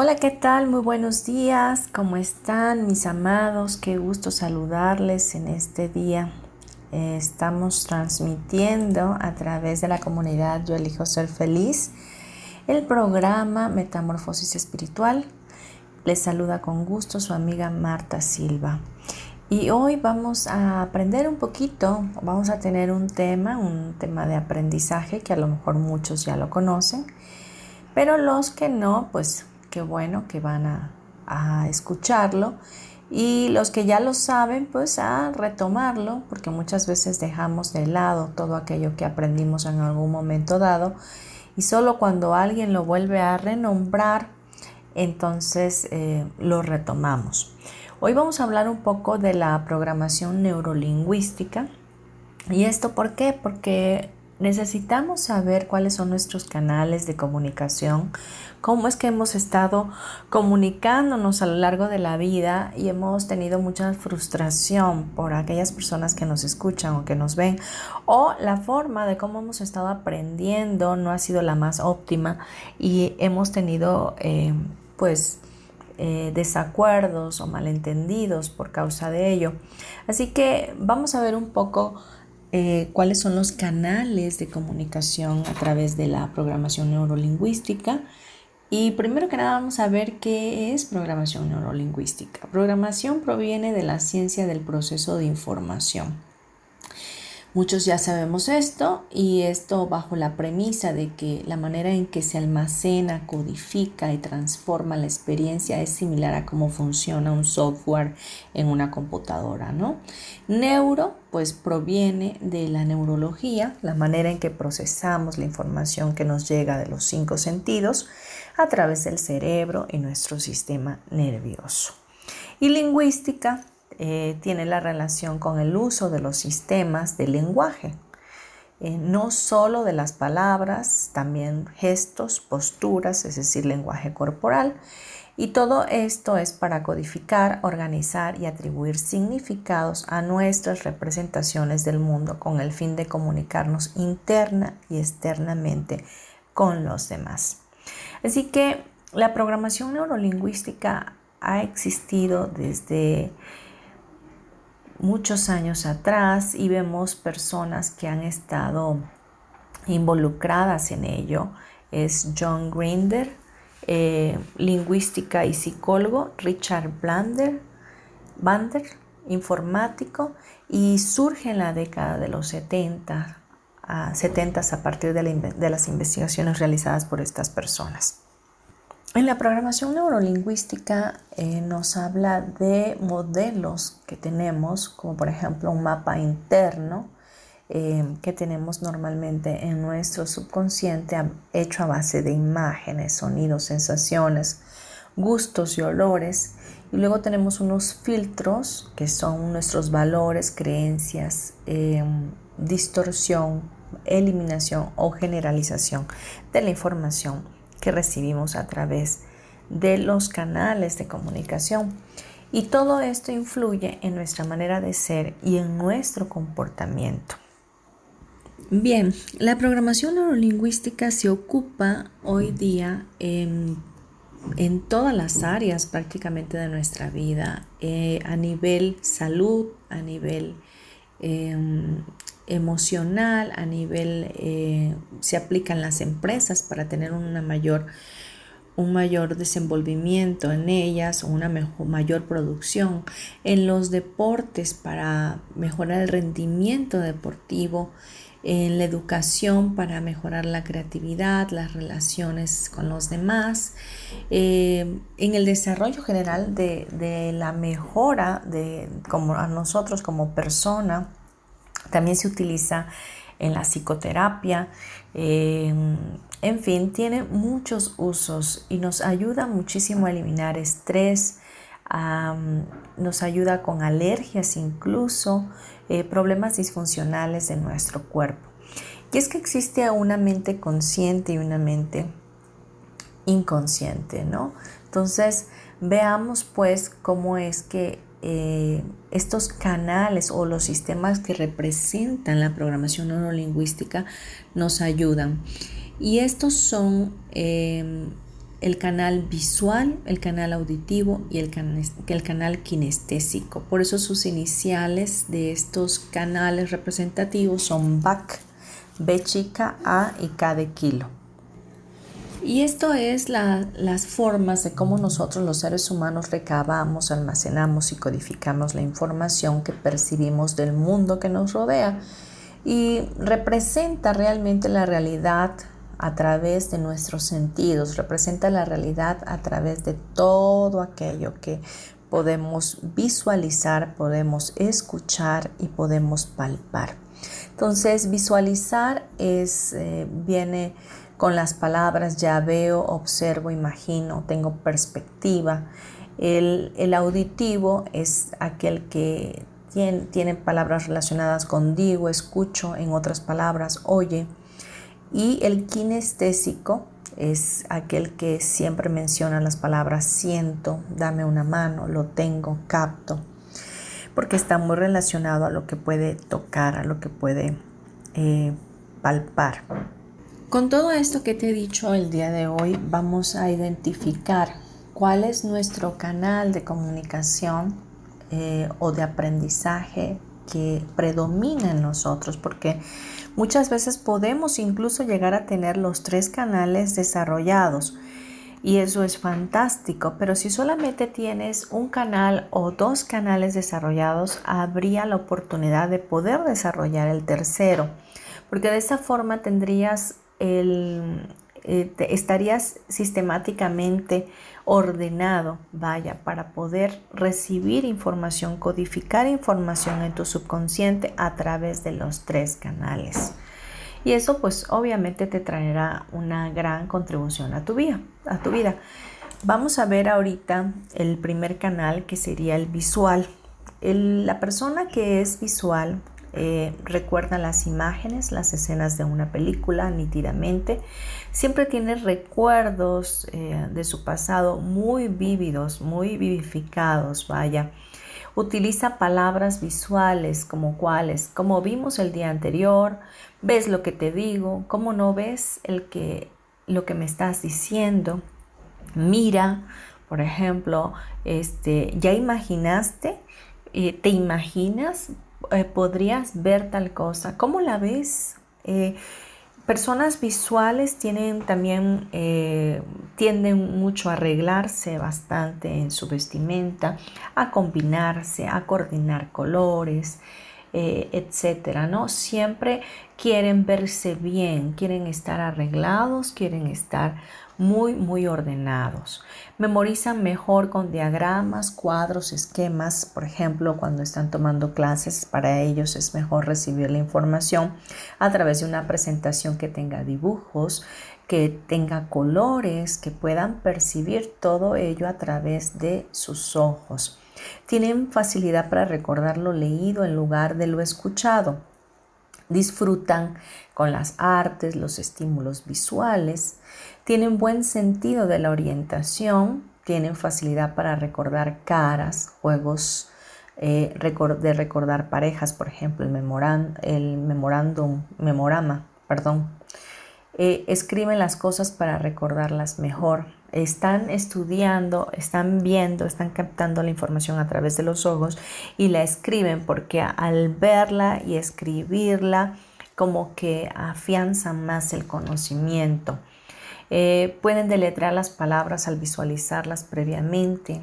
Hola, ¿qué tal? Muy buenos días. ¿Cómo están mis amados? Qué gusto saludarles en este día. Estamos transmitiendo a través de la comunidad Yo elijo ser feliz el programa Metamorfosis Espiritual. Les saluda con gusto su amiga Marta Silva. Y hoy vamos a aprender un poquito, vamos a tener un tema, un tema de aprendizaje que a lo mejor muchos ya lo conocen, pero los que no, pues qué bueno que van a, escucharlo y los que ya lo saben, pues a retomarlo, porque muchas veces dejamos de lado todo aquello que aprendimos en algún momento dado y solo cuando alguien lo vuelve a renombrar, entonces eh, lo retomamos. Hoy vamos a hablar un poco de la programación neurolingüística. ¿Y esto por qué? Porque necesitamos saber cuáles son nuestros canales de comunicación, cómo es que hemos estado comunicándonos a lo largo de la vida y hemos tenido mucha frustración por aquellas personas que nos escuchan o que nos ven, o la forma de cómo hemos estado aprendiendo no ha sido la más óptima y hemos tenido eh, pues eh, desacuerdos o malentendidos por causa de ello. Así que vamos a ver un poco eh, cuáles son los canales de comunicación a través de la programación neurolingüística. Y primero que nada vamos a ver qué es programación neurolingüística. Programación proviene de la ciencia del proceso de información. Muchos ya sabemos esto y esto bajo la premisa de que la manera en que se almacena, codifica y transforma la experiencia es similar a cómo funciona un software en una computadora, ¿no? Neuro pues proviene de la neurología, la manera en que procesamos la información que nos llega de los cinco sentidos a través del cerebro y nuestro sistema nervioso. Y lingüística eh, tiene la relación con el uso de los sistemas de lenguaje, eh, no solo de las palabras, también gestos, posturas, es decir, lenguaje corporal. Y todo esto es para codificar, organizar y atribuir significados a nuestras representaciones del mundo con el fin de comunicarnos interna y externamente con los demás. Así que la programación neurolingüística ha existido desde muchos años atrás y vemos personas que han estado involucradas en ello. Es John Grinder, eh, lingüística y psicólogo, Richard Blander, Bander, informático, y surge en la década de los 70, a, 70 a partir de las investigaciones realizadas por estas personas. En la programación neurolingüística eh, nos habla de modelos que tenemos, como por ejemplo un mapa interno eh, que tenemos normalmente en nuestro subconsciente hecho a base de imágenes, sonidos, sensaciones, gustos y olores. Y luego tenemos unos filtros que son nuestros valores, creencias, eh, distorsión, eliminación o generalización de la información recibimos a través de los canales de comunicación. Y todo esto influye en nuestra manera de ser y en nuestro comportamiento. Bien, la programación neurolingüística se ocupa hoy día en, todas las áreas prácticamente de nuestra vida, eh, a nivel salud, a nivel em, emocional, a nivel, eh, se aplican las empresas para tener una mayor un mayor desenvolvimiento en ellas, una mejor, mayor producción en los deportes para mejorar el rendimiento deportivo, en la educación para mejorar la creatividad, las relaciones con los demás, eh, en el desarrollo general de, la mejora de como a nosotros como persona. También se utiliza en la psicoterapia. en fin, tiene muchos usos y nos ayuda muchísimo a eliminar estrés, nos ayuda con alergias incluso, eh, problemas disfuncionales de nuestro cuerpo. Y es que existe una mente consciente y una mente inconsciente, ¿no? Entonces, veamos pues cómo es que eh, estos canales o los sistemas que representan la programación neurolingüística nos ayudan. Y estos son eh, el canal visual, el canal auditivo y el, el canal kinestésico. Por eso sus iniciales de estos canales representativos son BAC, B chica, A y K de kilo. Y esto es las formas de cómo nosotros los seres humanos recabamos, almacenamos y codificamos la información que percibimos del mundo que nos rodea y representa realmente la realidad a través de nuestros sentidos, representa la realidad a través de todo aquello que podemos visualizar, podemos escuchar y podemos palpar. Entonces, visualizar es, eh, viene con las palabras ya veo, observo, imagino, tengo perspectiva. El, el auditivo es aquel que tiene, tiene palabras relacionadas con digo, escucho, en otras palabras, oye. Y el kinestésico es aquel que siempre menciona las palabras siento, dame una mano, lo tengo, capto, porque está muy relacionado a lo que puede tocar, a lo que puede eh, palpar. Con todo esto que te he dicho el día de hoy, vamos a identificar cuál es nuestro canal de comunicación eh, o de aprendizaje que predomina en nosotros, porque Muchas veces podemos incluso llegar a tener los tres canales desarrollados y eso es fantástico, pero si solamente tienes un canal o dos canales desarrollados, habría la oportunidad de poder desarrollar el tercero, porque de esa forma tendrías el, eh, estarías sistemáticamente ordenado, vaya, para poder recibir información, codificar información en tu subconsciente a través de los tres canales. Y eso pues obviamente te traerá una gran contribución a tu vida. A tu vida. Vamos a ver ahorita el primer canal que sería el visual. la persona que es visual eh, recuerda las imágenes, las escenas de una película nítidamente. Siempre tiene recuerdos eh, de su pasado muy vívidos, muy vivificados, vaya. Utiliza palabras visuales como cuáles, como vimos el día anterior, ves lo que te digo, como no ves el que, lo que me estás diciendo. Mira, por ejemplo, este, ya imaginaste, eh, te imaginas eh, podrías ver tal cosa? ¿Cómo la ves? Eh, personas visuales tienen también, eh, tienden mucho a arreglarse bastante en su vestimenta, a combinarse, a coordinar colores, etcétera, ¿no? Siempre quieren verse bien, quieren estar arreglados, quieren estar muy, muy ordenados. Memorizan mejor con diagramas, cuadros, esquemas. Por ejemplo, cuando están tomando clases, para ellos es mejor recibir la información a través de una presentación que tenga dibujos, que tenga colores, que puedan percibir todo ello a través de sus ojos. Tienen facilidad para recordar lo leído en lugar de lo escuchado disfrutan con las artes, los estímulos visuales, tienen buen sentido de la orientación, tienen facilidad para recordar caras, juegos eh, de recordar parejas, por ejemplo, el, el memorándum, memorama, perdón. Eh, escriben las cosas para recordarlas mejor. Están estudiando, están viendo, están captando la información a través de los ojos y la escriben porque al verla y escribirla como que afianzan más el conocimiento. Eh, pueden deletrear las palabras al visualizarlas previamente.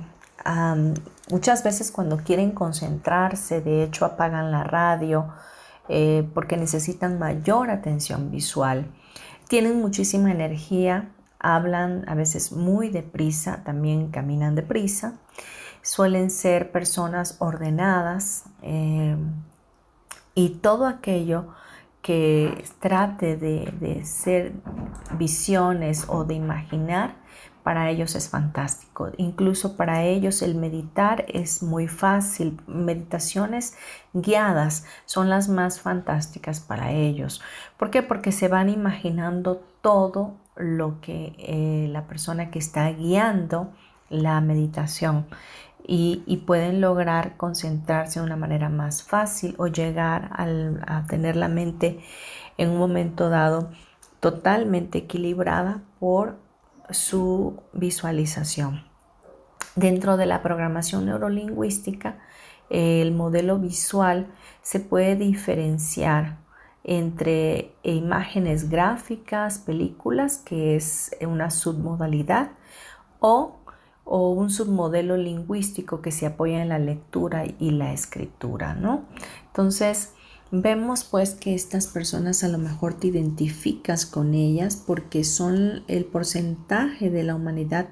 muchas veces cuando quieren concentrarse, de hecho apagan la radio eh, porque necesitan mayor atención visual. Tienen muchísima energía, hablan a veces muy deprisa, también caminan deprisa. Suelen ser personas ordenadas eh, y todo aquello que trate de, ser visiones o de imaginar, para ellos es fantástico. Incluso para ellos el meditar es muy fácil. Meditaciones guiadas son las más fantásticas para ellos. ¿Por qué? Porque se van imaginando todo lo que eh, la persona que está guiando la meditación y, pueden lograr concentrarse de una manera más fácil o llegar a tener la mente en un momento dado totalmente equilibrada por su visualización. Dentro de la programación neurolingüística, el modelo visual se puede diferenciar entre imágenes gráficas, películas, que es una submodalidad, o o un submodelo lingüístico que se apoya en la lectura y la escritura, ¿no? Entonces, vemos pues que estas personas a lo mejor te identificas con ellas porque son el porcentaje de la humanidad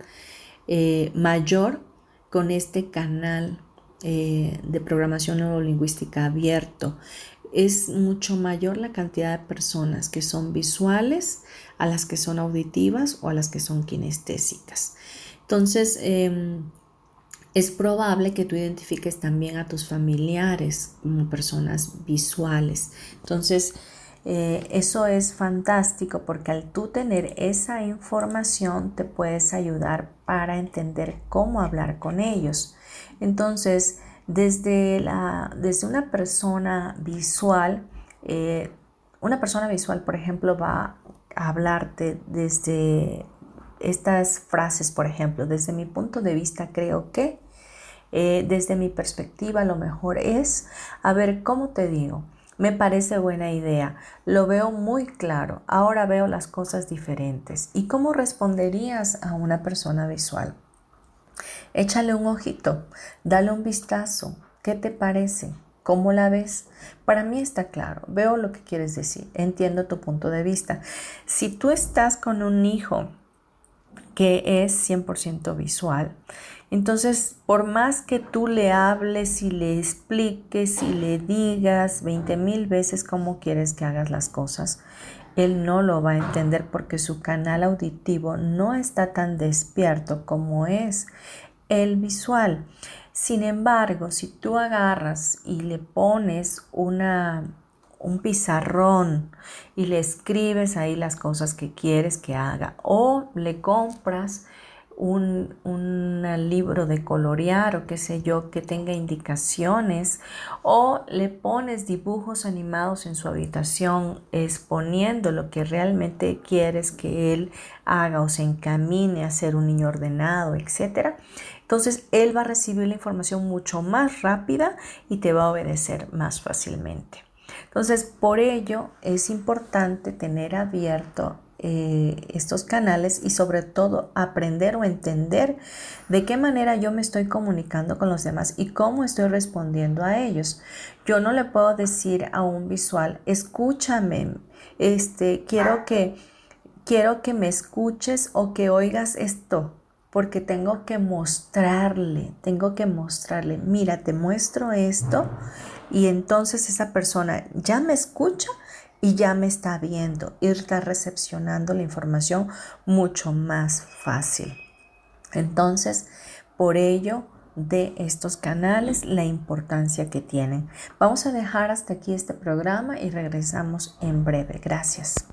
eh, mayor con este canal eh, de programación neurolingüística abierto. Es mucho mayor la cantidad de personas que son visuales a las que son auditivas o a las que son kinestésicas. Entonces, em, es probable que tú identifiques también a tus familiares como personas visuales. Entonces, eh, eso es fantástico porque al tú tener esa información te puedes ayudar para entender cómo hablar con ellos. Entonces, desde, la, desde una persona visual, eh, una persona visual, por ejemplo, va a hablarte desde estas frases, por ejemplo, desde mi punto de vista creo que, eh, desde mi perspectiva lo mejor es, a ver, ¿cómo te digo? Me parece buena idea, lo veo muy claro, ahora veo las cosas diferentes. ¿Y cómo responderías a una persona visual? Échale un ojito, dale un vistazo, ¿qué te parece? ¿Cómo la ves? Para mí está claro, veo lo que quieres decir, entiendo tu punto de vista. Si tú estás con un hijo que es 100% visual. Entonces, por más que tú le hables y le expliques y le digas 20 mil veces cómo quieres que hagas las cosas, él no lo va a entender porque su canal auditivo no está tan despierto como es el visual. Sin embargo, si tú agarras y le pones una un pizarrón y le escribes ahí las cosas que quieres que haga o le compras un, libro de colorear o qué sé yo que tenga indicaciones o le pones dibujos animados en su habitación exponiendo lo que realmente quieres que él haga o se encamine a ser un niño ordenado, etcétera. Entonces él va a recibir la información mucho más rápida y te va a obedecer más fácilmente. Entonces, por ello es importante tener abierto eh, estos canales y sobre todo aprender o entender de qué manera yo me estoy comunicando con los demás y cómo estoy respondiendo a ellos. Yo no le puedo decir a un visual, escúchame, este, quiero que, quiero que me escuches o que oigas esto porque tengo que mostrarle, tengo que mostrarle, mira, te muestro esto y entonces esa persona ya me escucha y ya me está viendo y está recepcionando la información mucho más fácil. Entonces, por ello, de estos canales, la importancia que tienen. Vamos a dejar hasta aquí este programa y regresamos en breve. Gracias.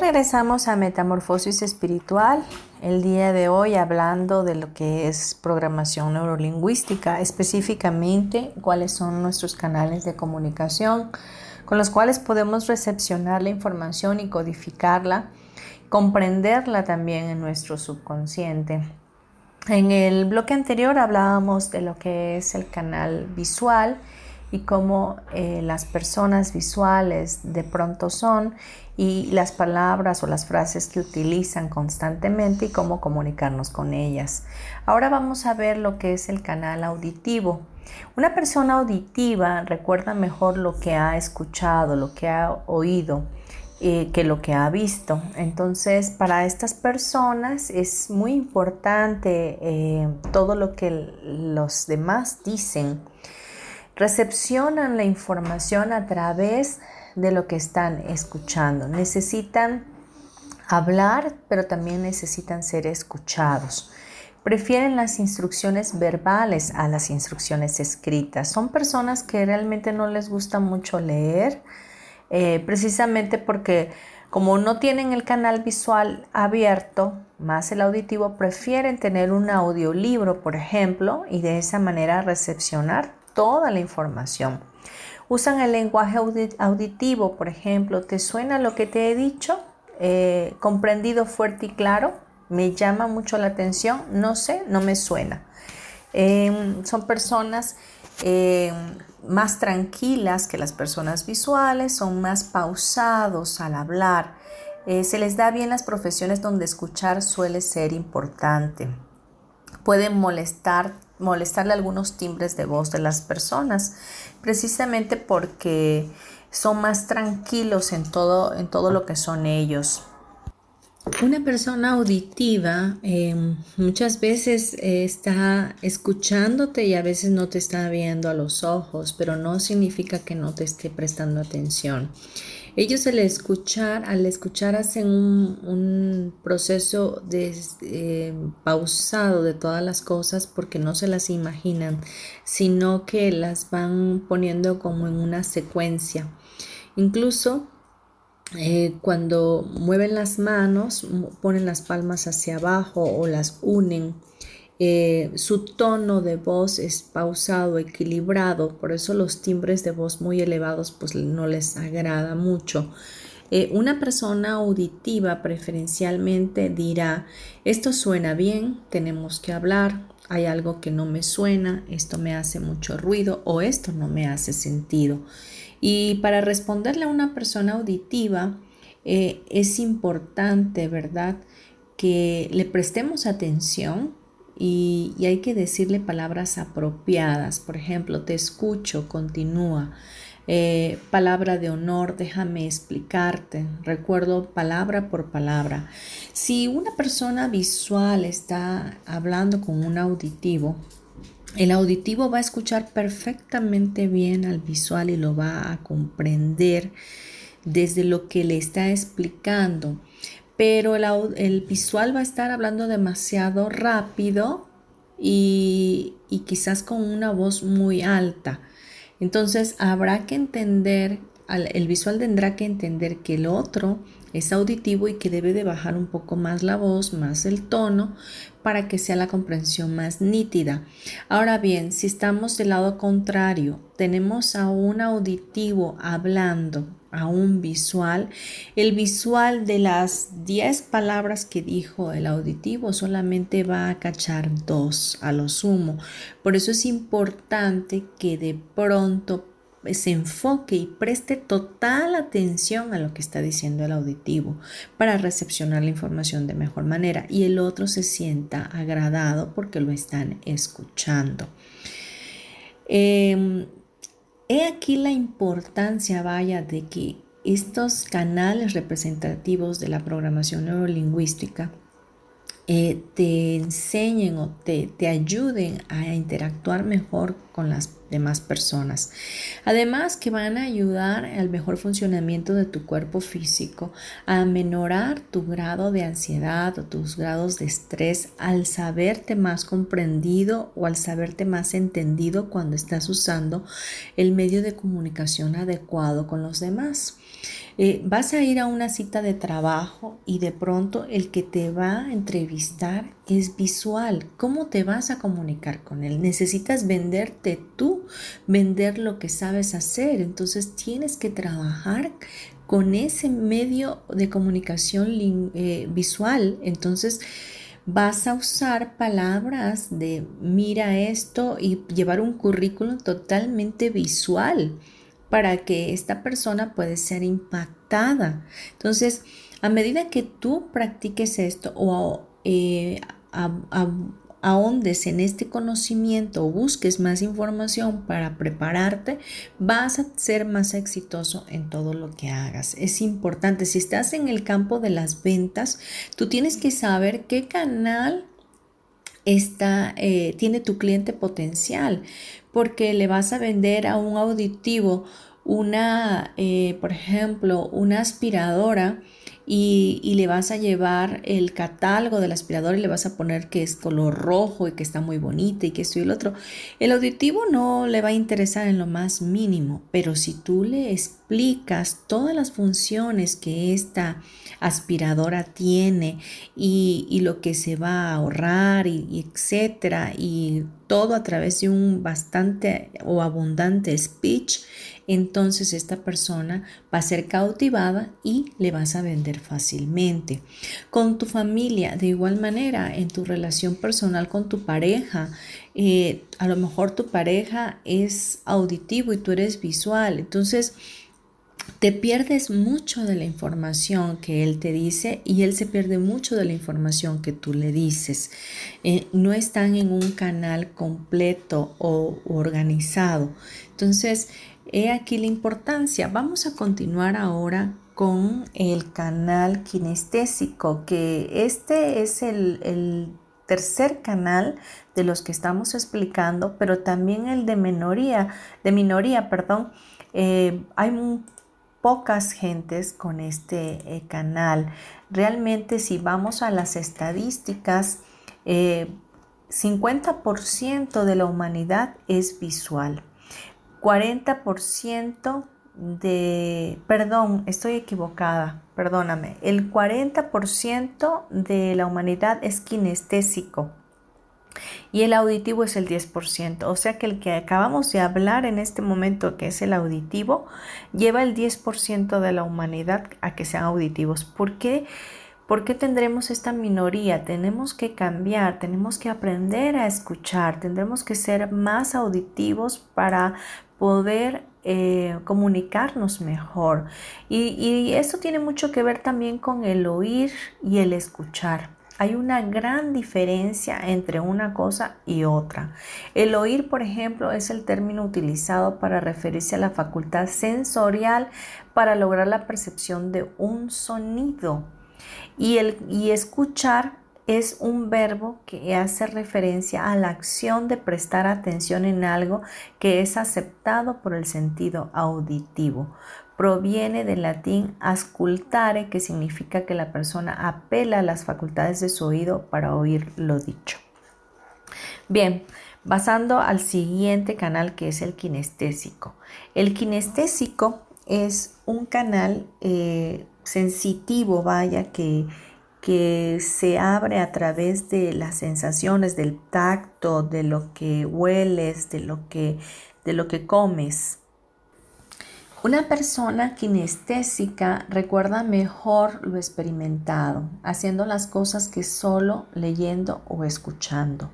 Regresamos a Metamorfosis Espiritual, el día de hoy hablando de lo que es programación neurolingüística, específicamente cuáles son nuestros canales de comunicación con los cuales podemos recepcionar la información y codificarla, comprenderla también en nuestro subconsciente. En el bloque anterior hablábamos de lo que es el canal visual y cómo eh, las personas visuales de pronto son y las palabras o las frases que utilizan constantemente y cómo comunicarnos con ellas. Ahora vamos a ver lo que es el canal auditivo. Una persona auditiva recuerda mejor lo que ha escuchado, lo que ha oído, eh, que lo que ha visto. Entonces, para estas personas es muy importante eh, todo lo que los demás dicen. Recepcionan la información a través de lo que están escuchando. Necesitan hablar, pero también necesitan ser escuchados prefieren las instrucciones verbales a las instrucciones escritas. Son personas que realmente no les gusta mucho leer, eh, precisamente porque como no tienen el canal visual abierto, más el auditivo, prefieren tener un audiolibro, por ejemplo, y de esa manera recepcionar toda la información. Usan el lenguaje auditivo, por ejemplo, ¿te suena lo que te he dicho? Eh, comprendido fuerte y claro me llama mucho la atención, no sé, no me suena. Em, son personas em, más tranquilas que las personas visuales, son más pausados al hablar. Eh, se les da bien las profesiones donde escuchar suele ser importante. Pueden molestar, molestarle algunos timbres de voz de las personas, precisamente porque son más tranquilos en todo, en todo lo que son ellos. Una persona auditiva em, muchas veces eh, está escuchándote y a veces no te está viendo a los ojos, pero no significa que no te esté prestando atención. Ellos al escuchar, al escuchar hacen un, proceso em, pausado de todas las cosas porque no se las imaginan, sino que las van poniendo como en una secuencia. Incluso eh, cuando mueven las manos, ponen las palmas hacia abajo o las unen. Eh, su tono de voz es pausado, equilibrado, por eso los timbres de voz muy elevados pues no les agrada mucho. Eh, una persona auditiva preferencialmente dirá, esto suena bien, tenemos que hablar, hay algo que no me suena, esto me hace mucho ruido o esto no me hace sentido. Y para responderle a una persona auditiva eh, es importante, ¿verdad? Que le prestemos atención y, hay que decirle palabras apropiadas. Por ejemplo, te escucho, continúa. Eh, palabra de honor, déjame explicarte. Recuerdo palabra por palabra. Si una persona visual está hablando con un auditivo, el auditivo va a escuchar perfectamente bien al visual y lo va a comprender desde lo que le está explicando. Pero el, visual va a estar hablando demasiado rápido y, y quizás con una voz muy alta. Entonces habrá que entender, el visual tendrá que entender que el otro es auditivo y que debe de bajar un poco más la voz, más el tono, para que sea la comprensión más nítida. Ahora bien, si estamos del lado contrario, tenemos a un auditivo hablando a un visual, el visual de las 10 palabras que dijo el auditivo solamente va a cachar dos a lo sumo. Por eso es importante que de pronto se enfoque y preste total atención a lo que está diciendo el auditivo para recepcionar la información de mejor manera y el otro se sienta agradado porque lo están escuchando. Em, he aquí la importancia, vaya, de que estos canales representativos de la programación neurolingüística eh, te enseñen o te, te ayuden a interactuar mejor con las demás personas. Además que van a ayudar al mejor funcionamiento de tu cuerpo físico, a menorar tu grado de ansiedad o tus grados de estrés al saberte más comprendido o al saberte más entendido cuando estás usando el medio de comunicación adecuado con los demás. Eh, vas a ir a una cita de trabajo y de pronto el que te va a entrevistar es visual. ¿Cómo te vas a comunicar con él? Necesitas venderte tú, vender lo que sabes hacer. Entonces tienes que trabajar con ese medio de comunicación eh, visual. Entonces, vas a usar palabras de mira esto y llevar un currículum totalmente visual para que esta persona pueda ser impactada. Entonces, a medida que tú practiques esto o eh, ahondes en este conocimiento o busques más información para prepararte, vas a ser más exitoso en todo lo que hagas. Es importante, si estás en el campo de las ventas, tú tienes que saber qué canal está, eh, tiene tu cliente potencial, porque le vas a vender a un auditivo una, eh, por ejemplo, una aspiradora y, le vas a llevar el catálogo del aspirador y le vas a poner que es color rojo y que está muy bonita y que esto y el otro. El auditivo no le va a interesar en lo más mínimo, pero si tú le explicas todas las funciones que esta aspiradora tiene y, lo que se va a ahorrar y etcétera y todo a través de un bastante o abundante speech, entonces esta persona va a ser cautivada y le vas a vender fácilmente. Con tu familia, de igual manera, en tu relación personal con tu pareja, eh, a lo mejor tu pareja es auditivo y tú eres visual, entonces te pierdes mucho de la información que él te dice y él se pierde mucho de la información que tú le dices. Eh, no están en un canal completo o organizado. Entonces, He aquí la importancia. Vamos a continuar ahora con el canal kinestésico, que este es el, tercer canal de los que estamos explicando, pero también el de minoría, de minoría, perdón. Eh, hay pocas gentes con este eh, canal. Realmente si vamos a las estadísticas, 50% eh, de la humanidad es visual. 40% de, perdón, estoy equivocada, perdóname, el 40% de la humanidad es kinestésico y el auditivo es el 10%, o sea que el que acabamos de hablar en este momento, que es el auditivo, lleva el 10% de la humanidad a que sean auditivos. ¿Por qué? ¿Por qué tendremos esta minoría? Tenemos que cambiar, tenemos que aprender a escuchar, tendremos que ser más auditivos para poder eh, comunicarnos mejor. Y, y eso tiene mucho que ver también con el oír y el escuchar. Hay una gran diferencia entre una cosa y otra. El oír, por ejemplo, es el término utilizado para referirse a la facultad sensorial para lograr la percepción de un sonido. Y, el, y escuchar es un verbo que hace referencia a la acción de prestar atención en algo que es aceptado por el sentido auditivo. Proviene del latín ascultare, que significa que la persona apela a las facultades de su oído para oír lo dicho. Bien, pasando al siguiente canal que es el kinestésico. El kinestésico es un canal eh, sensitivo, vaya, que que se abre a través de las sensaciones, del tacto, de lo que hueles, de lo que, de lo que comes. Una persona kinestésica recuerda mejor lo experimentado, haciendo las cosas que solo leyendo o escuchando.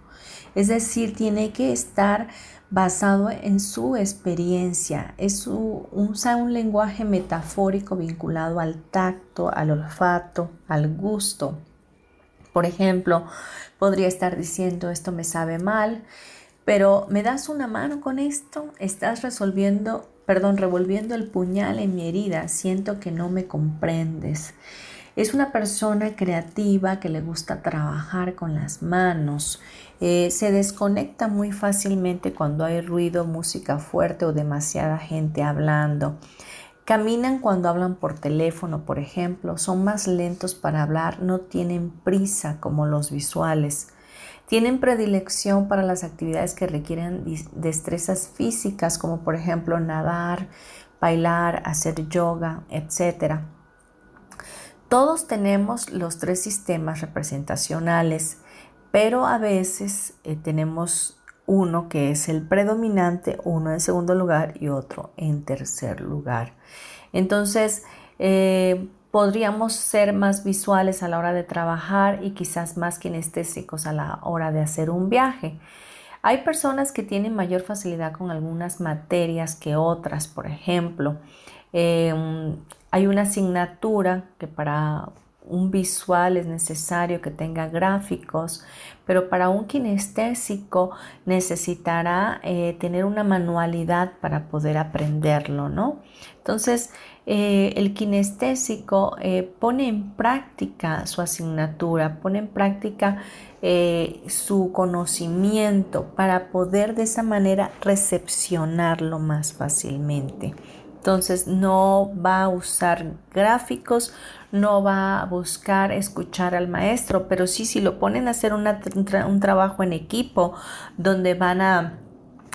Es decir, tiene que estar basado en su experiencia. Es usa un lenguaje metafórico vinculado al tacto, al olfato, al gusto. Por ejemplo, podría estar diciendo esto me sabe mal, pero ¿me das una mano con esto? Estás resolviendo, revolviendo el puñal en mi herida. Siento que no me comprendes. Es una persona creativa que le gusta trabajar con las manos. Eh, se desconecta muy fácilmente cuando hay ruido, música fuerte o demasiada gente hablando. Caminan cuando hablan por teléfono, por ejemplo. Son más lentos para hablar, no tienen prisa como los visuales. Tienen predilección para las actividades que requieren destrezas físicas, como por ejemplo nadar, bailar, hacer yoga, etc. Todos tenemos los tres sistemas representacionales, pero a veces eh, tenemos uno que es el predominante, uno en segundo lugar y otro en tercer lugar. Entonces, eh, podríamos ser más visuales a la hora de trabajar y quizás más kinestésicos a la hora de hacer un viaje. Hay personas que tienen mayor facilidad con algunas materias que otras, por ejemplo. Em, hay una asignatura que para un visual es necesario que tenga gráficos, pero para un kinestésico necesitará eh, tener una manualidad para poder aprenderlo, ¿no? Entonces, eh, el kinestésico eh, pone en práctica su asignatura, pone en práctica su conocimiento para poder de esa manera recepcionarlo más fácilmente. Entonces no va a usar gráficos, no va a buscar escuchar al maestro, pero sí si lo ponen a hacer un trabajo en equipo donde van a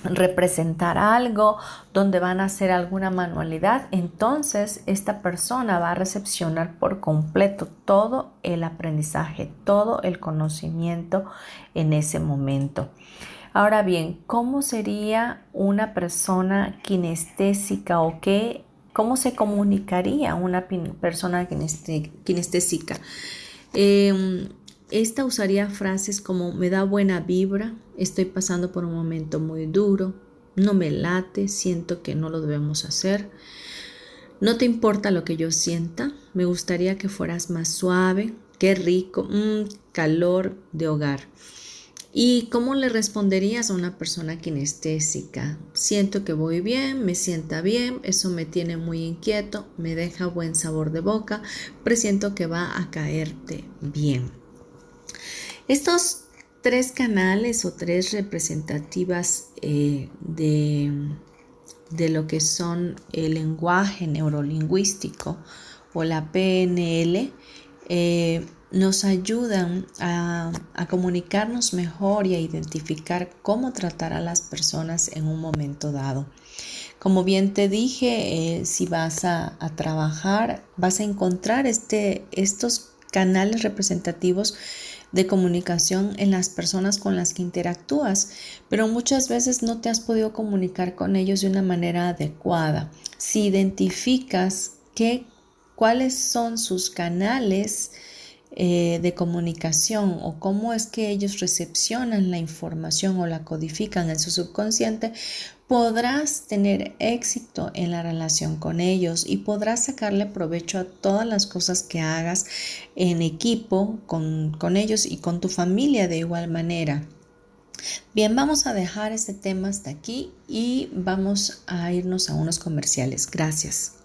representar algo, donde van a hacer alguna manualidad, entonces esta persona va a recepcionar por completo todo el aprendizaje, todo el conocimiento en ese momento. Ahora bien, ¿cómo sería una persona kinestésica o qué, cómo se comunicaría una persona kinestésica? Em, esta usaría frases como me da buena vibra, estoy pasando por un momento muy duro, no me late, siento que no lo debemos hacer. No te importa lo que yo sienta, me gustaría que fueras más suave, qué rico, mm, calor de hogar. ¿Y cómo le responderías a una persona kinestésica? Siento que voy bien, me sienta bien, eso me tiene muy inquieto, me deja buen sabor de boca, presiento que va a caerte bien. Estos tres canales o tres representativas eh, de, de lo que son el lenguaje neurolingüístico o la PNL eh, nos ayudan a, comunicarnos mejor y a identificar cómo tratar a las personas en un momento dado. Como bien te dije, eh, si vas a, trabajar, vas a encontrar este, estos canales representativos de comunicación en las personas con las que interactúas, pero muchas veces no te has podido comunicar con ellos de una manera adecuada. Si identificas qué, cuáles son sus canales, eh, de comunicación o cómo es que ellos recepcionan la información o la codifican en su subconsciente, podrás tener éxito en la relación con ellos y podrás sacarle provecho a todas las cosas que hagas en equipo con, con ellos y con tu familia de igual manera. Bien, vamos a dejar este tema hasta aquí y vamos a irnos a unos comerciales. Gracias.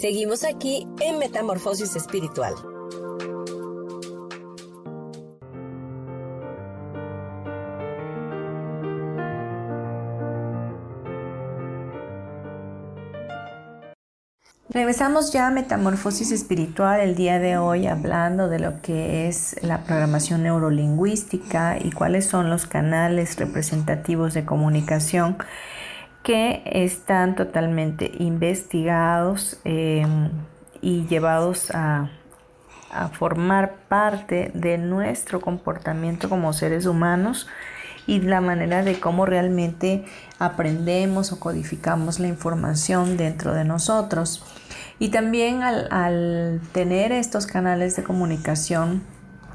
Seguimos aquí en Metamorfosis Espiritual. Regresamos ya a Metamorfosis Espiritual el día de hoy hablando de lo que es la programación neurolingüística y cuáles son los canales representativos de comunicación que están totalmente investigados em, y llevados a, a formar parte de nuestro comportamiento como seres humanos y la manera de cómo realmente aprendemos o codificamos la información dentro de nosotros. Y también al, tener estos canales de comunicación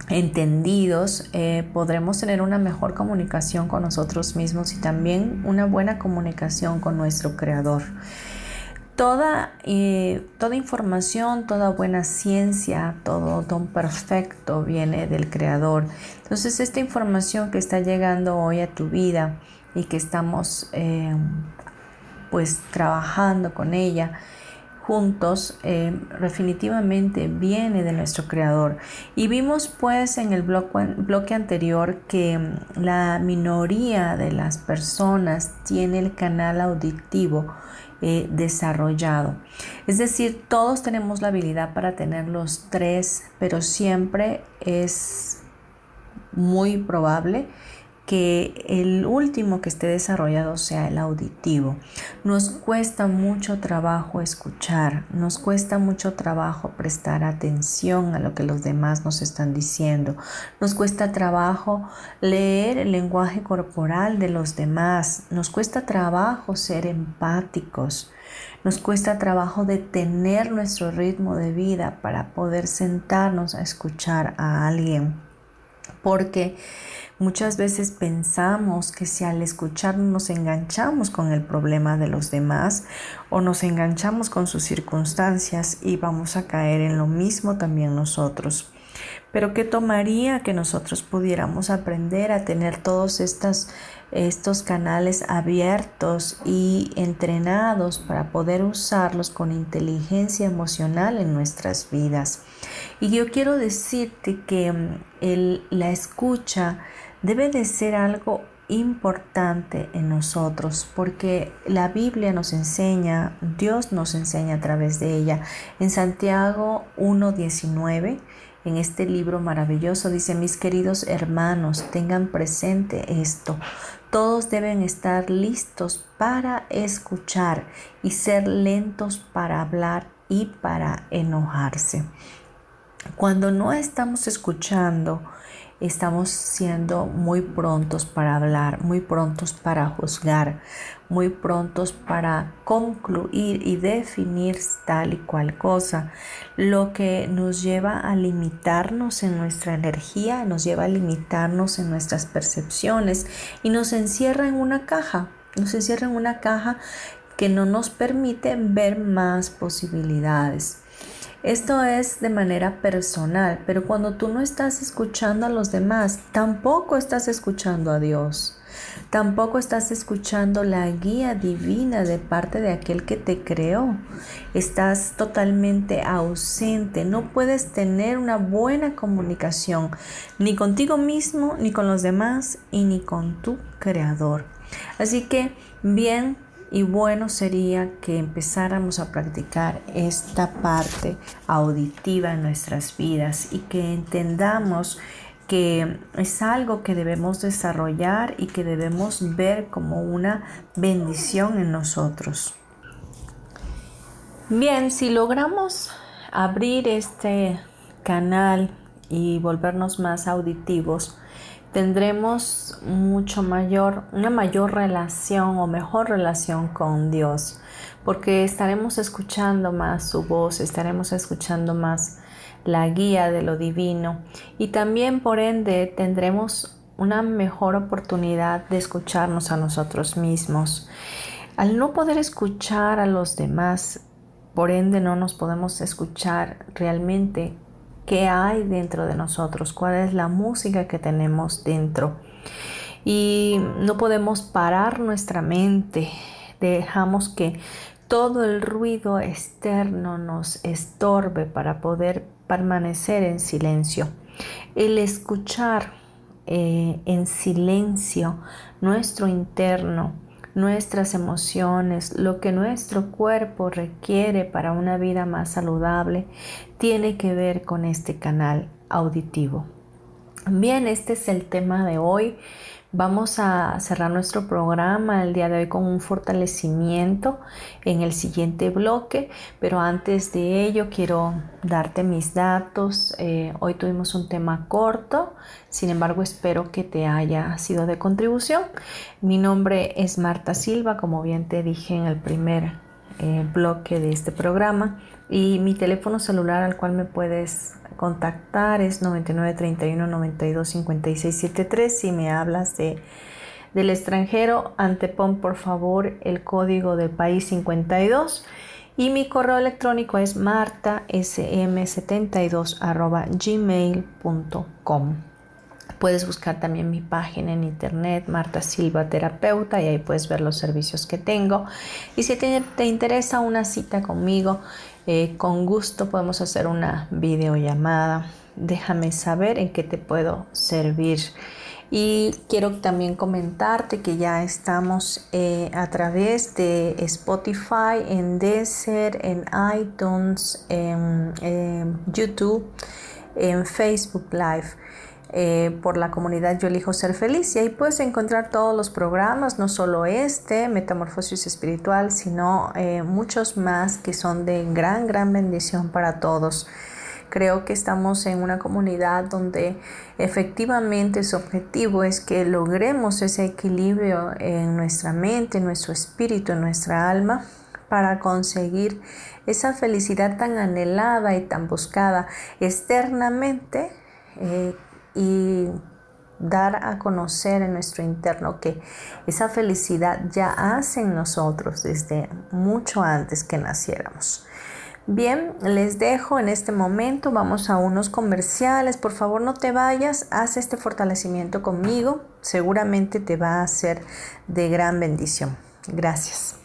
entendidos, eh, podremos tener una mejor comunicación con nosotros mismos y también una buena comunicación con nuestro creador. Toda, eh, toda información, toda buena ciencia, todo don perfecto viene del creador. Entonces esta información que está llegando hoy a tu vida y que estamos eh, pues trabajando con ella, juntos eh, definitivamente viene de nuestro creador. Y vimos pues en el bloque, anterior que mm, la minoría de las personas tiene el canal auditivo eh, desarrollado. Es decir, todos tenemos la habilidad para tener los tres, pero siempre es muy probable que el último que esté desarrollado sea el auditivo. Nos cuesta mucho trabajo escuchar, nos cuesta mucho trabajo prestar atención a lo que los demás nos están diciendo, nos cuesta trabajo leer el lenguaje corporal de los demás, nos cuesta trabajo ser empáticos. Nos cuesta trabajo detener nuestro ritmo de vida para poder sentarnos a escuchar a alguien. Porque Muchas veces pensamos que si al escuchar nos enganchamos con el problema de los demás o nos enganchamos con sus circunstancias y vamos a caer en lo mismo también nosotros. Pero ¿qué tomaría que nosotros pudiéramos aprender a tener todos estos, estos canales abiertos y entrenados para poder usarlos con inteligencia emocional en nuestras vidas? Y yo quiero decirte que mm, el, la escucha debe de ser algo importante en nosotros porque la Biblia nos enseña, Dios nos enseña a través de ella. En Santiago 1.19 en este libro maravilloso. Dice, mis queridos hermanos, tengan presente esto. Todos deben estar listos para escuchar y ser lentos para hablar y para enojarse. Cuando no estamos escuchando, estamos siendo muy prontos para hablar, muy prontos para juzgar, muy prontos para concluir y definir tal y cual cosa, lo que nos lleva a limitarnos en nuestra energía, nos lleva a limitarnos en nuestras percepciones y nos encierra en una caja, nos encierra en una caja que no nos permite ver más posibilidades. Esto es de manera personal, pero cuando tú no estás escuchando a los demás, tampoco estás escuchando a Dios. Tampoco estás escuchando la guía divina de parte de aquel que te creó. Estás totalmente ausente. No puedes tener una buena comunicación ni contigo mismo, ni con los demás, y ni con tu creador. Así que bien y bueno sería que empezáramos a practicar esta parte auditiva en nuestras vidas y que entendamos que es algo que debemos desarrollar y que debemos ver como una bendición en nosotros. Bien, si logramos abrir este canal y volvernos más auditivos, tendremos mucho mayor, una mayor relación o mejor relación con Dios, porque estaremos escuchando más su voz, estaremos escuchando más la guía de lo divino y también por ende tendremos una mejor oportunidad de escucharnos a nosotros mismos. Al no poder escuchar a los demás, por ende no nos podemos escuchar realmente qué hay dentro de nosotros, cuál es la música que tenemos dentro. Y no podemos parar nuestra mente, dejamos que todo el ruido externo nos estorbe para poder permanecer en silencio. El escuchar eh, en silencio nuestro interno, nuestras emociones, lo que nuestro cuerpo requiere para una vida más saludable, tiene que ver con este canal auditivo. Bien, este es el tema de hoy. Vamos a cerrar nuestro programa el día de hoy con un fortalecimiento en el siguiente bloque, pero antes de ello quiero darte mis datos. Eh, hoy tuvimos un tema corto, sin embargo espero que te haya sido de contribución. Mi nombre es Marta Silva, como bien te dije en el primer eh, bloque de este programa, y mi teléfono celular al cual me puedes contactar es 9931 92 56 73 si me hablas de del extranjero antepon por favor el código del país 52 y mi correo electrónico es martasm72 gmail.com Puedes buscar también mi página en internet, Marta Silva Terapeuta, y ahí puedes ver los servicios que tengo. Y si te, te interesa una cita conmigo, eh, con gusto podemos hacer una videollamada. Déjame saber en qué te puedo servir. Y quiero también comentarte que ya estamos eh, a través de Spotify, en Deezer, en iTunes, en YouTube, en Facebook Live. Eh, por la comunidad Yo elijo ser feliz y ahí puedes encontrar todos los programas, no solo este, Metamorfosis Espiritual, sino eh, muchos más que son de gran, gran bendición para todos. Creo que estamos en una comunidad donde efectivamente su objetivo es que logremos ese equilibrio en nuestra mente, en nuestro espíritu, en nuestra alma para conseguir esa felicidad tan anhelada y tan buscada externamente eh, y dar a conocer en nuestro interno que esa felicidad ya hace en nosotros desde mucho antes que naciéramos. Bien, les dejo en este momento, vamos a unos comerciales, por favor no te vayas, haz este fortalecimiento conmigo, seguramente te va a ser de gran bendición. Gracias.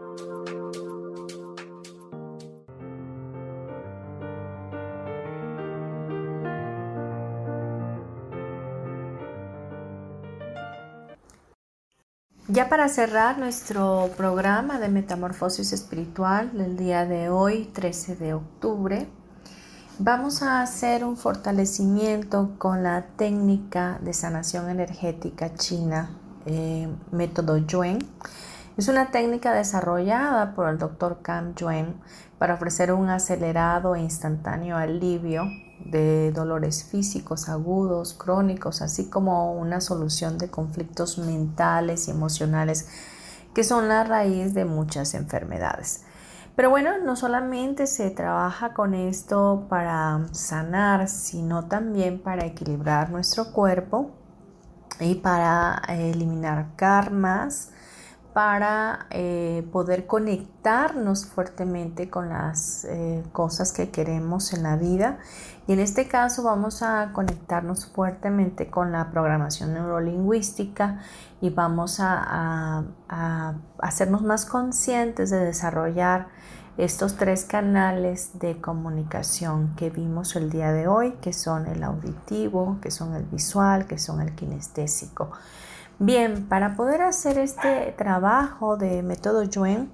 Ya para cerrar nuestro programa de Metamorfosis Espiritual del día de hoy, 13 de octubre, vamos a hacer un fortalecimiento con la técnica de sanación energética china eh, método Yuen. Es una técnica desarrollada por el Dr. Cam Yuen para ofrecer un acelerado e instantáneo alivio de dolores físicos agudos, crónicos, así como una solución de conflictos mentales y emocionales que son la raíz de muchas enfermedades. Pero bueno, no solamente se trabaja con esto para sanar, sino también para equilibrar nuestro cuerpo y para eliminar karmas, para eh, poder conectarnos fuertemente con las eh, cosas que queremos en la vida. Y en este caso vamos a conectarnos fuertemente con la programación neurolingüística y vamos a hacernos más conscientes de desarrollar estos tres canales de comunicación que vimos el día de hoy, que son el auditivo, que son el visual, que son el kinestésico. Bien, para poder hacer este trabajo de método Yuen,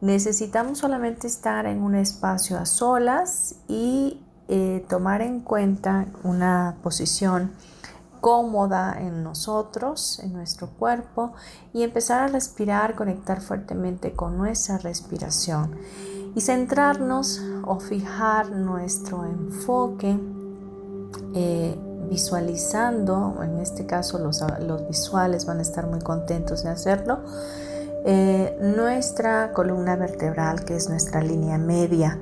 necesitamos solamente estar en un espacio a solas y eh, tomar en cuenta una posición cómoda en nosotros, en nuestro cuerpo y empezar a respirar, conectar fuertemente con nuestra respiración y centrarnos o fijar nuestro enfoque eh, visualizando, en este caso los, visuales van a estar muy contentos de hacerlo, eh, nuestra columna vertebral que es nuestra línea media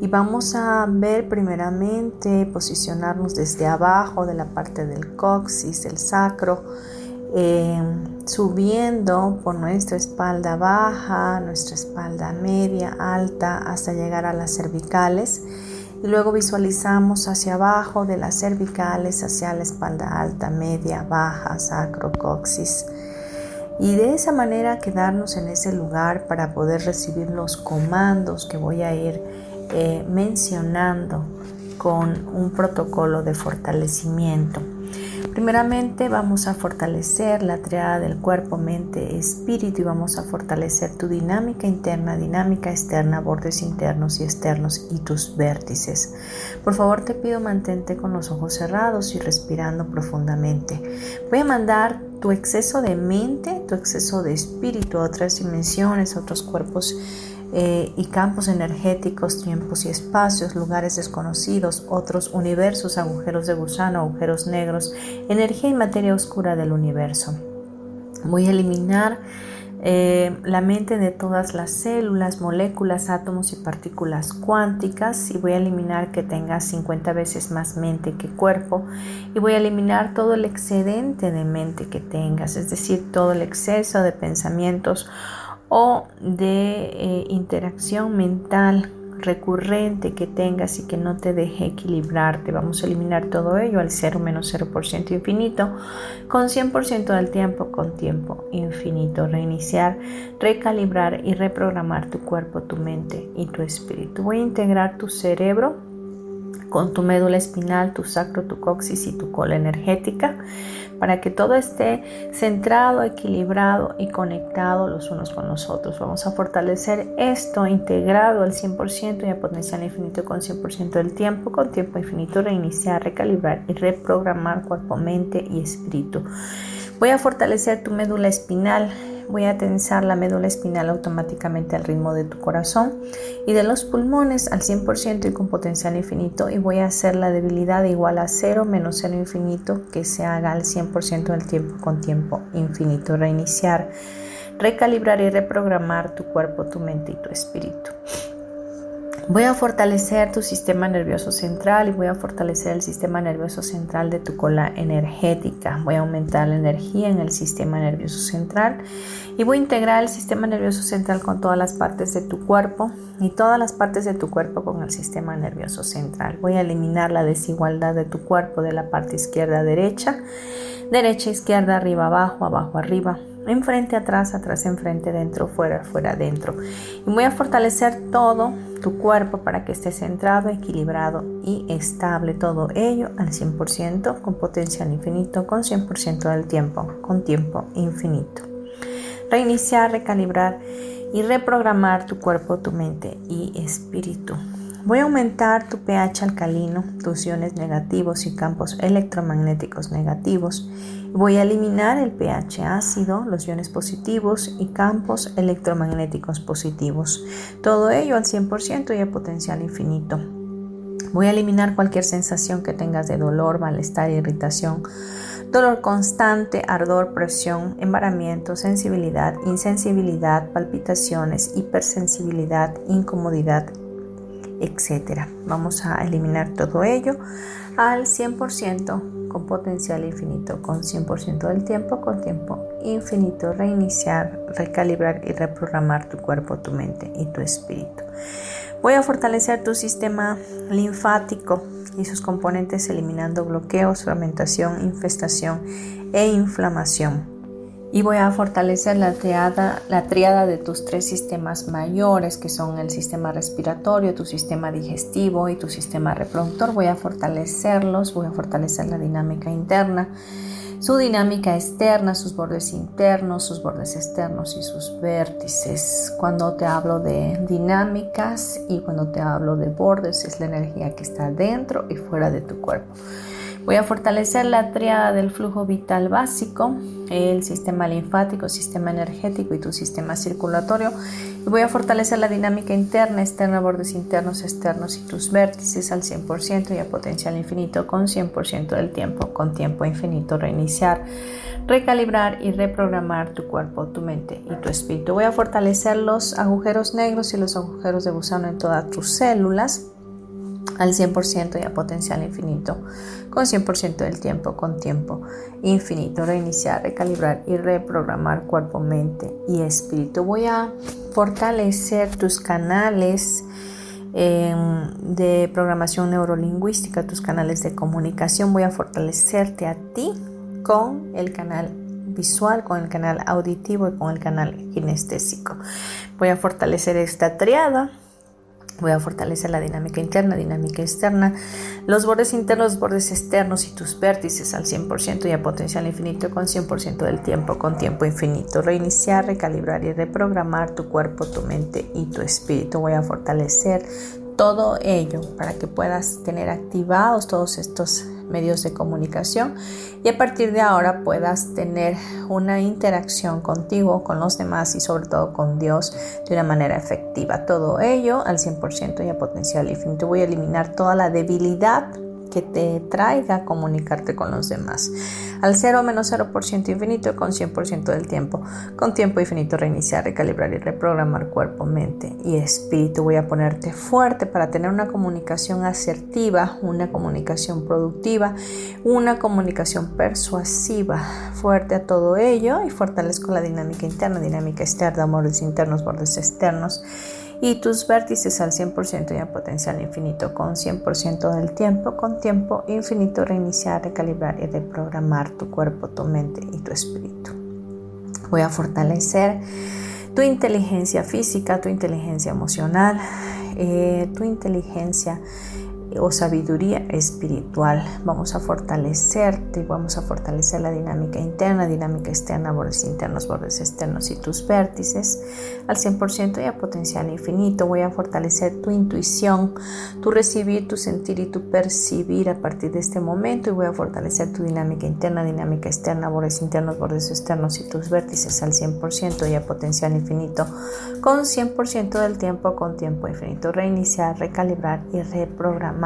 y vamos a ver primeramente posicionarnos desde abajo de la parte del coxis, el sacro, eh, subiendo por nuestra espalda baja, nuestra espalda media, alta, hasta llegar a las cervicales. Y luego visualizamos hacia abajo de las cervicales hacia la espalda alta, media, baja, sacro, coxis. Y de esa manera quedarnos en ese lugar para poder recibir los comandos que voy a ir eh, mencionando con un protocolo de fortalecimiento. Primeramente vamos a fortalecer la triada del cuerpo, mente, espíritu y vamos a fortalecer tu dinámica interna, dinámica externa, bordes internos y externos y tus vértices. Por favor te pido mantente con los ojos cerrados y respirando profundamente. Voy a mandar tu exceso de mente, tu exceso de espíritu a otras dimensiones, a otros cuerpos eh, y campos energéticos, tiempos y espacios, lugares desconocidos, otros universos, agujeros de gusano, agujeros negros, energía y materia oscura del universo. Voy a eliminar eh, la mente de todas las células, moléculas, átomos y partículas cuánticas y voy a eliminar que tenga 50 veces más mente que cuerpo y voy a eliminar todo el excedente de mente que tengas, es decir, todo el exceso de pensamientos o de eh, interacción mental recurrente que tengas y que no te deje equilibrarte. Vamos a eliminar todo ello al 0 menos 0% infinito con 100% del tiempo con tiempo infinito. Reiniciar, recalibrar y reprogramar tu cuerpo, tu mente y tu espíritu. Voy a integrar tu cerebro con tu médula espinal, tu sacro, tu coxis y tu cola energética para que todo esté centrado, equilibrado y conectado los unos con los otros. Vamos a fortalecer esto integrado al 100% y a potencial infinito con 100% del tiempo, con tiempo infinito, reiniciar, recalibrar y reprogramar cuerpo, mente y espíritu. Voy a fortalecer tu médula espinal voy a tensar la médula espinal automáticamente al ritmo de tu corazón y de los pulmones al 100% y con potencial infinito y voy a hacer la debilidad igual a 0 menos 0 infinito que se haga al 100% del tiempo con tiempo infinito. Reiniciar, recalibrar y reprogramar tu cuerpo, tu mente y tu espíritu. Voy a fortalecer tu sistema nervioso central y voy a fortalecer el sistema nervioso central de tu cola energética. Voy a aumentar la energía en el sistema nervioso central y voy a integrar el sistema nervioso central con todas las partes de tu cuerpo y todas las partes de tu cuerpo con el sistema nervioso central. Voy a eliminar la desigualdad de tu cuerpo de la parte izquierda a derecha, derecha, izquierda, arriba, abajo, abajo, arriba, enfrente, atrás, atrás, enfrente, dentro, fuera, fuera, dentro. Y voy a fortalecer todo tu cuerpo para que esté centrado, equilibrado y estable. Todo ello al 100% con potencial infinito, con 100% del tiempo, con tiempo infinito. Reiniciar, recalibrar y reprogramar tu cuerpo, tu mente y espíritu. Voy a aumentar tu pH alcalino, tus iones negativos y campos electromagnéticos negativos. Voy a eliminar el pH ácido, los iones positivos y campos electromagnéticos positivos. Todo ello al 100% y a potencial infinito. Voy a eliminar cualquier sensación que tengas de dolor, malestar, irritación, dolor constante, ardor, presión, embaramiento, sensibilidad, insensibilidad, palpitaciones, hipersensibilidad, incomodidad, etcétera. Vamos a eliminar todo ello al 100% con potencial infinito, con 100% del tiempo, con tiempo infinito, reiniciar, recalibrar y reprogramar tu cuerpo, tu mente y tu espíritu. Voy a fortalecer tu sistema linfático y sus componentes eliminando bloqueos, fermentación, infestación e inflamación y voy a fortalecer la triada, la triada de tus tres sistemas mayores que son el sistema respiratorio, tu sistema digestivo y tu sistema reproductor. Voy a fortalecerlos, voy a fortalecer la dinámica interna, su dinámica externa, sus bordes internos, sus bordes externos y sus vértices. Cuando te hablo de dinámicas y cuando te hablo de bordes es la energía que está dentro y fuera de tu cuerpo. Voy a fortalecer la triada del flujo vital básico, el sistema linfático, sistema energético y tu sistema circulatorio. Y voy a fortalecer la dinámica interna, externa, bordes internos, externos y tus vértices al 100% y a potencial infinito con 100% del tiempo, con tiempo infinito. Reiniciar, recalibrar y reprogramar tu cuerpo, tu mente y tu espíritu. Voy a fortalecer los agujeros negros y los agujeros de gusano en todas tus células al 100% y a potencial infinito, con 100% del tiempo, con tiempo infinito. Reiniciar, recalibrar y reprogramar cuerpo, mente y espíritu. Voy a fortalecer tus canales em, de programación neurolingüística, tus canales de comunicación. Voy a fortalecerte a ti con el canal visual, con el canal auditivo y con el canal kinestésico. Voy a fortalecer esta triada Voy a fortalecer la dinámica interna, dinámica externa, los bordes internos, bordes externos y tus vértices al 100% y a potencial infinito con 100% del tiempo, con tiempo infinito. Reiniciar, recalibrar y reprogramar tu cuerpo, tu mente y tu espíritu. Voy a fortalecer todo ello para que puedas tener activados todos estos medios de comunicación y a partir de ahora puedas tener una interacción contigo, con los demás y sobre todo con Dios de una manera efectiva. Todo ello al 100% y a potencial infinito. Voy a eliminar toda la debilidad que te traiga comunicarte con los demás. Al 0 menos 0% infinito con 100% del tiempo. Con tiempo infinito reiniciar, recalibrar y reprogramar cuerpo, mente y espíritu. Voy a ponerte fuerte para tener una comunicación asertiva, una comunicación productiva, una comunicación persuasiva. Fuerte a todo ello y fortalezco la dinámica interna, dinámica externa, amores internos, bordes externos y tus vértices al 100% y a potencial infinito con 100% del tiempo, con tiempo infinito reiniciar, recalibrar y reprogramar tu cuerpo, tu mente y tu espíritu. Voy a fortalecer tu inteligencia física, tu inteligencia emocional, eh, tu inteligencia o sabiduría espiritual. Vamos a fortalecerte, vamos a fortalecer la dinámica interna, dinámica externa, bordes internos, bordes externos y tus vértices al 100% y a potencial infinito. Voy a fortalecer tu intuición, tu recibir, tu sentir y tu percibir a partir de este momento y voy a fortalecer tu dinámica interna, dinámica externa, bordes internos, bordes externos y tus vértices al 100% y a potencial infinito con 100% del tiempo con tiempo infinito. Reiniciar, recalibrar y reprogramar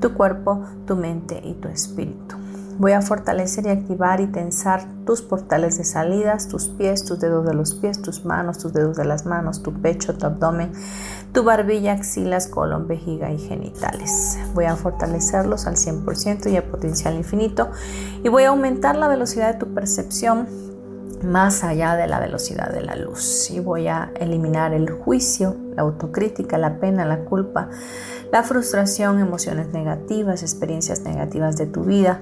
tu cuerpo, tu mente y tu espíritu. Voy a fortalecer y activar y tensar tus portales de salidas, tus pies, tus dedos de los pies, tus manos, tus dedos de las manos, tu pecho, tu abdomen, tu barbilla, axilas, colon, vejiga y genitales. Voy a fortalecerlos al 100% y a potencial infinito y voy a aumentar la velocidad de tu percepción más allá de la velocidad de la luz y voy a eliminar el juicio, la autocrítica, la pena, la culpa, la frustración, emociones negativas, experiencias negativas de tu vida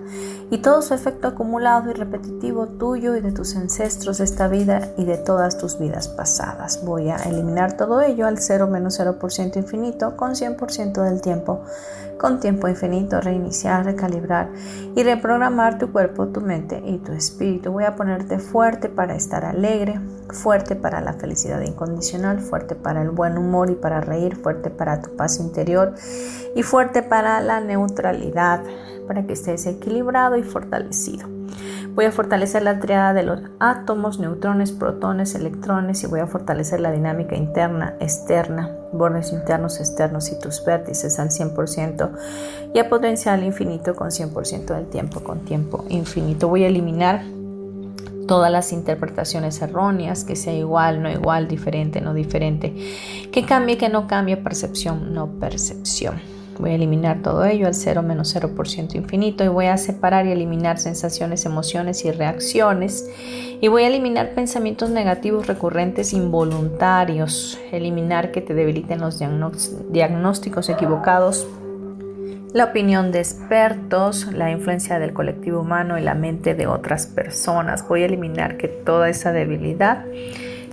y todo su efecto acumulado y repetitivo tuyo y de tus ancestros de esta vida y de todas tus vidas pasadas. Voy a eliminar todo ello al 0 menos 0% infinito con 100% del tiempo, con tiempo infinito, reiniciar, recalibrar y reprogramar tu cuerpo, tu mente y tu espíritu. Voy a ponerte fuerte para estar alegre, fuerte para la felicidad incondicional, fuerte para el buen humor y para reír, fuerte para tu paz interior y fuerte para la neutralidad, para que estés equilibrado y fortalecido. Voy a fortalecer la triada de los átomos, neutrones, protones, electrones y voy a fortalecer la dinámica interna, externa, bordes internos, externos y tus vértices al 100% y a potencial infinito con 100% del tiempo, con tiempo infinito. Voy a eliminar todas las interpretaciones erróneas, que sea igual, no igual, diferente, no diferente, que cambie, que no cambie, percepción, no percepción. Voy a eliminar todo ello al 0 menos 0% infinito y voy a separar y eliminar sensaciones, emociones y reacciones. Y voy a eliminar pensamientos negativos recurrentes involuntarios, eliminar que te debiliten los diagnósticos equivocados la opinión de expertos, la influencia del colectivo humano y la mente de otras personas. Voy a eliminar que toda esa debilidad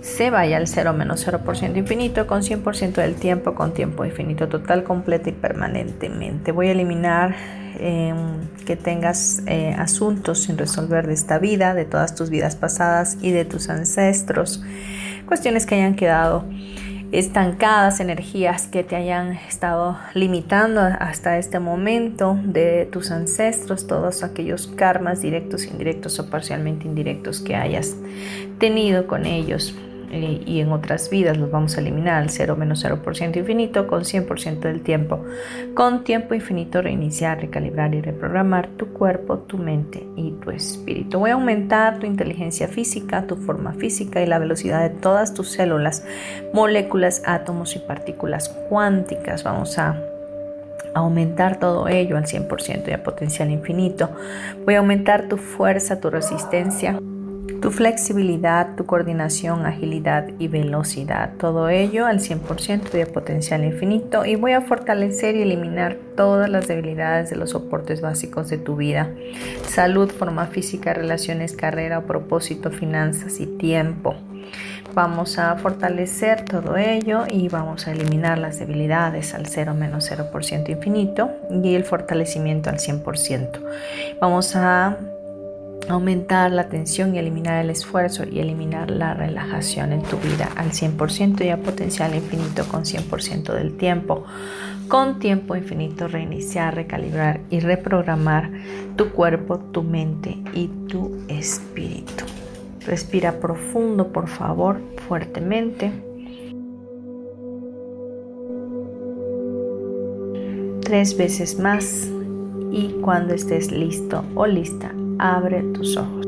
se vaya al 0 menos 0% infinito con 100% del tiempo con tiempo infinito total, completo y permanentemente. Voy a eliminar em, que tengas eh, asuntos sin resolver de esta vida, de todas tus vidas pasadas y de tus ancestros, cuestiones que hayan quedado estancadas, energías que te hayan estado limitando hasta este momento de tus ancestros, todos aquellos karmas directos, indirectos o parcialmente indirectos que hayas tenido con ellos. Eh, y en otras vidas los vamos a eliminar al 0 menos 0% infinito con 100% del tiempo. Con tiempo infinito reiniciar, recalibrar y reprogramar tu cuerpo, tu mente y tu espíritu. Voy a aumentar tu inteligencia física, tu forma física y la velocidad de todas tus células, moléculas, átomos y partículas cuánticas. Vamos a aumentar todo ello al 100% y a potencial infinito. Voy a aumentar tu fuerza, tu resistencia tu flexibilidad, tu coordinación, agilidad y velocidad. Todo ello al 100% de potencial infinito y voy a fortalecer y eliminar todas las debilidades de los soportes básicos de tu vida. Salud, forma física, relaciones, carrera, propósito, finanzas y tiempo. Vamos a fortalecer todo ello y vamos a eliminar las debilidades al 0 menos 0% infinito y el fortalecimiento al 100%. Vamos a aumentar la tensión y eliminar el esfuerzo y eliminar la relajación en tu vida al 100% y a potencial infinito con 100% del tiempo. Con tiempo infinito reiniciar, recalibrar y reprogramar tu cuerpo, tu mente y tu espíritu. Respira profundo, por favor, fuertemente. Tres veces más y cuando estés listo o lista, abre tus ojos.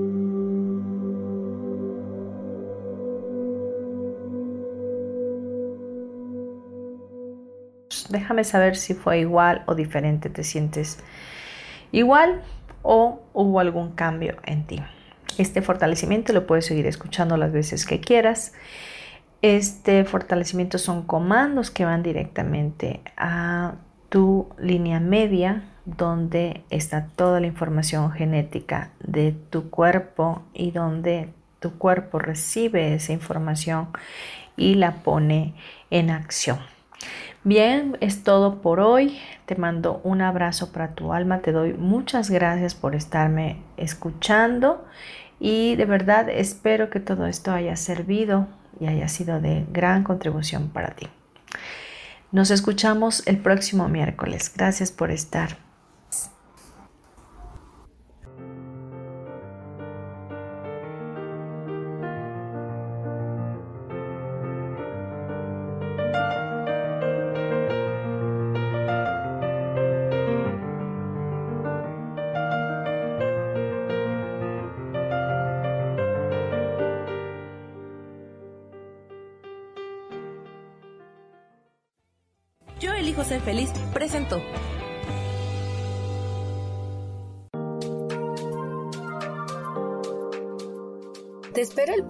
Déjame saber si fue igual o diferente. ¿Te sientes igual o hubo algún cambio en ti? Este fortalecimiento lo puedes seguir escuchando las veces que quieras. Este fortalecimiento son comandos que van directamente a tu línea media donde está toda la información genética de tu cuerpo y donde tu cuerpo recibe esa información y la pone en acción. Bien, es todo por hoy. Te mando un abrazo para tu alma. Te doy muchas gracias por estarme escuchando y de verdad espero que todo esto haya servido y haya sido de gran contribución para ti. Nos escuchamos el próximo miércoles. Gracias por estar.